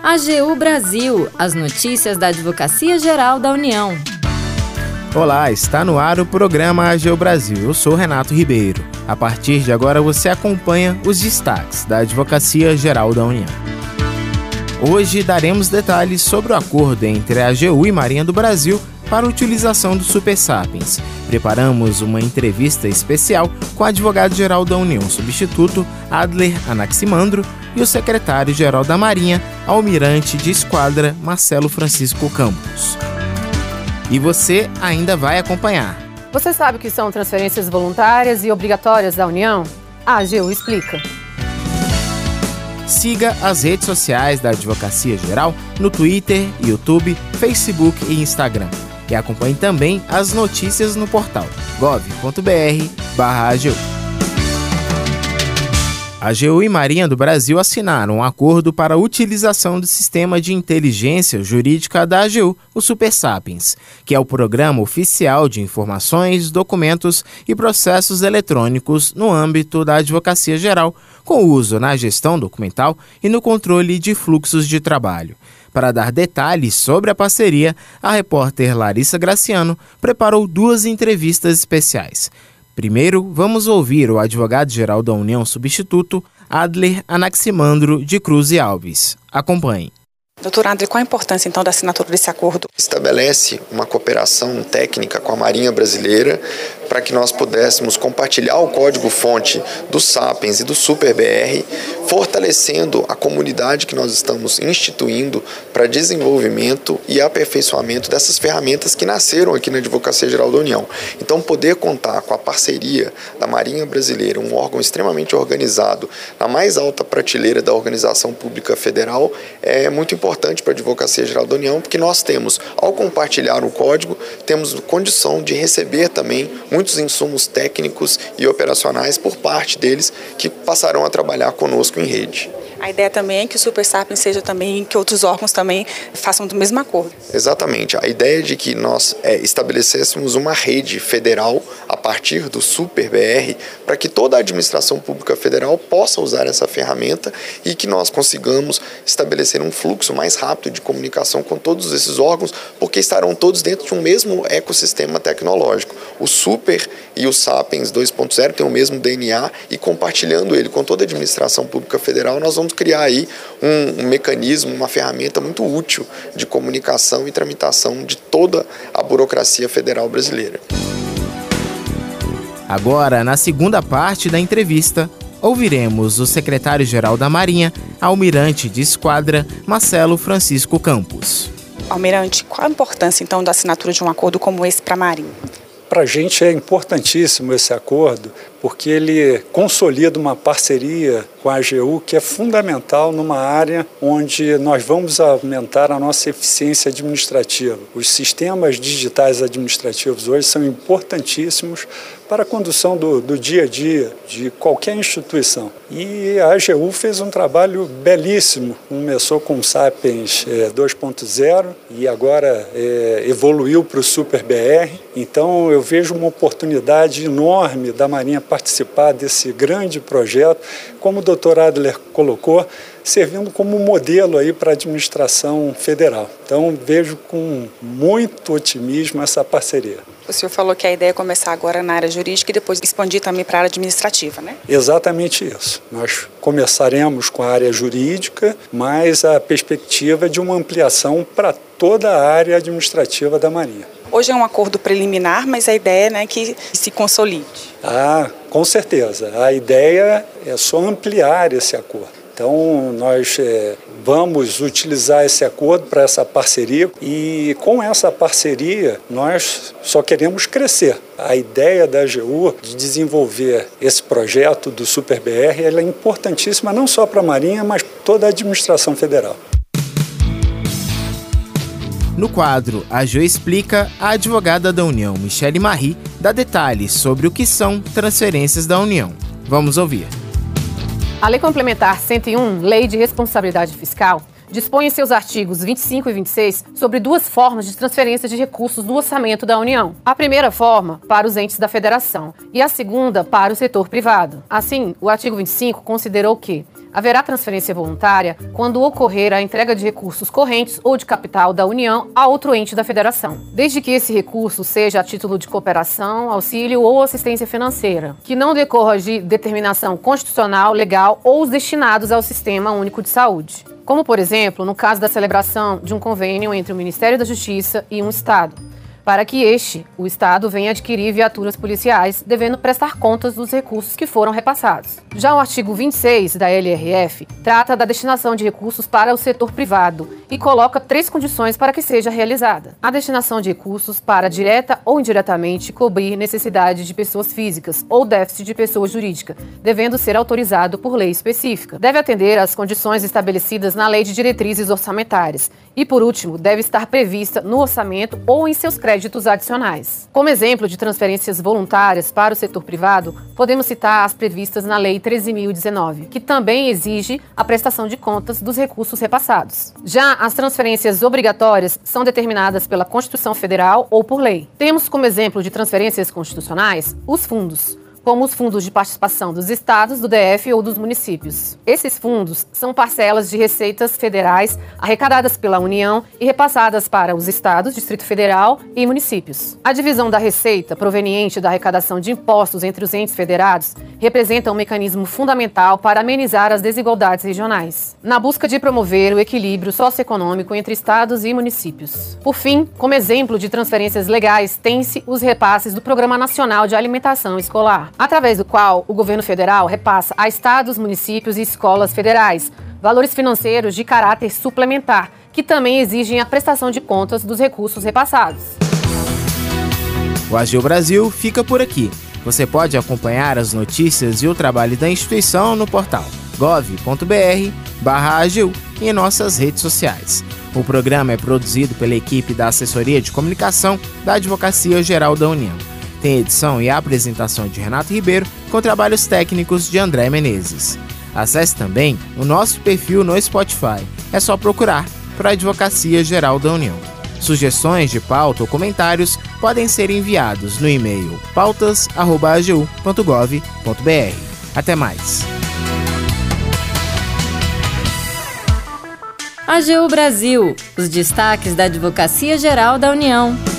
AGU Brasil, as notícias da Advocacia Geral da União. Olá, está no ar o programa AGU Brasil. Eu sou Renato Ribeiro. A partir de agora você acompanha os destaques da Advocacia Geral da União. Hoje daremos detalhes sobre o acordo entre a AGU e Marinha do Brasil para a utilização do Super Sapiens. Preparamos uma entrevista especial com o advogado-geral da União Substituto, Adler Anaximandro, e o secretário-geral da Marinha, almirante de esquadra, Marcelo Francisco Campos. E você ainda vai acompanhar. Você sabe o que são transferências voluntárias e obrigatórias da União? A AGU explica. Siga as redes sociais da Advocacia Geral no Twitter, YouTube, Facebook e Instagram e acompanhe também as notícias no portal gov.br/agu. A AGU e Marinha do Brasil assinaram um acordo para a utilização do sistema de inteligência jurídica da AGU, o Super Sapiens, que é o programa oficial de informações, documentos e processos eletrônicos no âmbito da Advocacia Geral, com uso na gestão documental e no controle de fluxos de trabalho. Para dar detalhes sobre a parceria, a repórter Larissa Graciano preparou duas entrevistas especiais. Primeiro, vamos ouvir o advogado-geral da União Substituto, Adler Anaximandro de Cruz e Alves. Acompanhe. Doutor André, qual a importância então da assinatura desse acordo? Estabelece uma cooperação técnica com a Marinha Brasileira para que nós pudéssemos compartilhar o código-fonte do Sapiens e do SuperBR, fortalecendo a comunidade que nós estamos instituindo para desenvolvimento e aperfeiçoamento dessas ferramentas que nasceram aqui na Advocacia Geral da União. Então, poder contar com a parceria da Marinha Brasileira, um órgão extremamente organizado, na mais alta prateleira da Organização Pública Federal, é muito importante para a Advocacia Geral da União, porque nós temos, ao compartilhar o código, temos condição de receber também muitos insumos técnicos e operacionais por parte deles que passarão a trabalhar conosco em rede. A ideia também é que o Super Sapiens seja também, que outros órgãos também façam do mesmo acordo. Exatamente. A ideia de que nós é, estabelecêssemos uma rede federal a partir do Super BR para que toda a administração pública federal possa usar essa ferramenta e que nós consigamos estabelecer um fluxo mais rápido de comunicação com todos esses órgãos, porque estarão todos dentro de um mesmo ecossistema tecnológico. O Super e o Sapiens 2.0 têm o mesmo DNA e compartilhando ele com toda a administração pública federal, nós vamos criar aí um, um mecanismo, uma ferramenta muito útil de comunicação e tramitação de toda a burocracia federal brasileira. Agora, na segunda parte da entrevista, ouviremos o secretário-geral da Marinha, almirante de esquadra, Marcelo Francisco Campos. Almirante, qual a importância então da assinatura de um acordo como esse para a Marinha? Para a gente é importantíssimo esse acordo, porque ele consolida uma parceria com a AGU que é fundamental numa área onde nós vamos aumentar a nossa eficiência administrativa. Os sistemas digitais administrativos hoje são importantíssimos para a condução do, do dia a dia de qualquer instituição. E a AGU fez um trabalho belíssimo. Começou com o Sapiens é, 2.0 e agora é, evoluiu para o Super BR. Então eu vejo uma oportunidade enorme da Marinha participar desse grande projeto, como o doutor Adler colocou, servindo como modelo aí para a administração federal. Então vejo com muito otimismo essa parceria. O senhor falou que a ideia é começar agora na área jurídica e depois expandir também para a área administrativa, né? Exatamente isso. Nós começaremos com a área jurídica, mas a perspectiva de uma ampliação para toda a área administrativa da Marinha. Hoje é um acordo preliminar, mas a ideia é né, que se consolide. Ah, com certeza. A ideia é só ampliar esse acordo. Então, nós é, vamos utilizar esse acordo para essa parceria e, com essa parceria, nós só queremos crescer. A ideia da AGU de desenvolver esse projeto do SuperBR é importantíssima não só para a Marinha, mas toda a administração federal. No quadro A Jo Explica, a advogada da União, Michele Marie, dá detalhes sobre o que são transferências da União. Vamos ouvir. A Lei Complementar 101, Lei de Responsabilidade Fiscal, dispõe em seus artigos 25 e 26 sobre duas formas de transferência de recursos do orçamento da União. A primeira forma, para os entes da federação, e a segunda, para o setor privado. Assim, o artigo 25 considerou que Haverá transferência voluntária quando ocorrer a entrega de recursos correntes ou de capital da União a outro ente da Federação, desde que esse recurso seja a título de cooperação, auxílio ou assistência financeira, que não decorra de determinação constitucional, legal ou os destinados ao Sistema Único de Saúde. Como, por exemplo, no caso da celebração de um convênio entre o Ministério da Justiça e um Estado para que este, o Estado, venha adquirir viaturas policiais, devendo prestar contas dos recursos que foram repassados. Já o artigo 26 da LRF trata da destinação de recursos para o setor privado e coloca três condições para que seja realizada: a destinação de recursos para direta ou indiretamente cobrir necessidade de pessoas físicas ou déficit de pessoa jurídica, devendo ser autorizado por lei específica. Deve atender às condições estabelecidas na Lei de Diretrizes Orçamentárias e, por último, deve estar prevista no orçamento ou em seus créditos créditos adicionais. Como exemplo de transferências voluntárias para o setor privado, podemos citar as previstas na Lei 13.019, que também exige a prestação de contas dos recursos repassados. Já as transferências obrigatórias são determinadas pela Constituição Federal ou por lei. Temos como exemplo de transferências constitucionais os fundos como os fundos de participação dos estados, do DF ou dos municípios. Esses fundos são parcelas de receitas federais arrecadadas pela União e repassadas para os estados, Distrito Federal e municípios. A divisão da receita proveniente da arrecadação de impostos entre os entes federados representa um mecanismo fundamental para amenizar as desigualdades regionais, na busca de promover o equilíbrio socioeconômico entre estados e municípios. Por fim, como exemplo de transferências legais, tem-se os repasses do Programa Nacional de Alimentação Escolar através do qual o governo federal repassa a estados, municípios e escolas federais valores financeiros de caráter suplementar, que também exigem a prestação de contas dos recursos repassados. O Agil Brasil fica por aqui. Você pode acompanhar as notícias e o trabalho da instituição no portal gov.br/agil e em nossas redes sociais. O programa é produzido pela equipe da Assessoria de Comunicação da Advocacia Geral da União. Tem edição e apresentação de Renato Ribeiro, com trabalhos técnicos de André Menezes. Acesse também o nosso perfil no Spotify. É só procurar a Advocacia Geral da União. Sugestões de pauta ou comentários podem ser enviados no e-mail pautas.agu.gov.br. Até mais! AGU Brasil, os destaques da Advocacia Geral da União.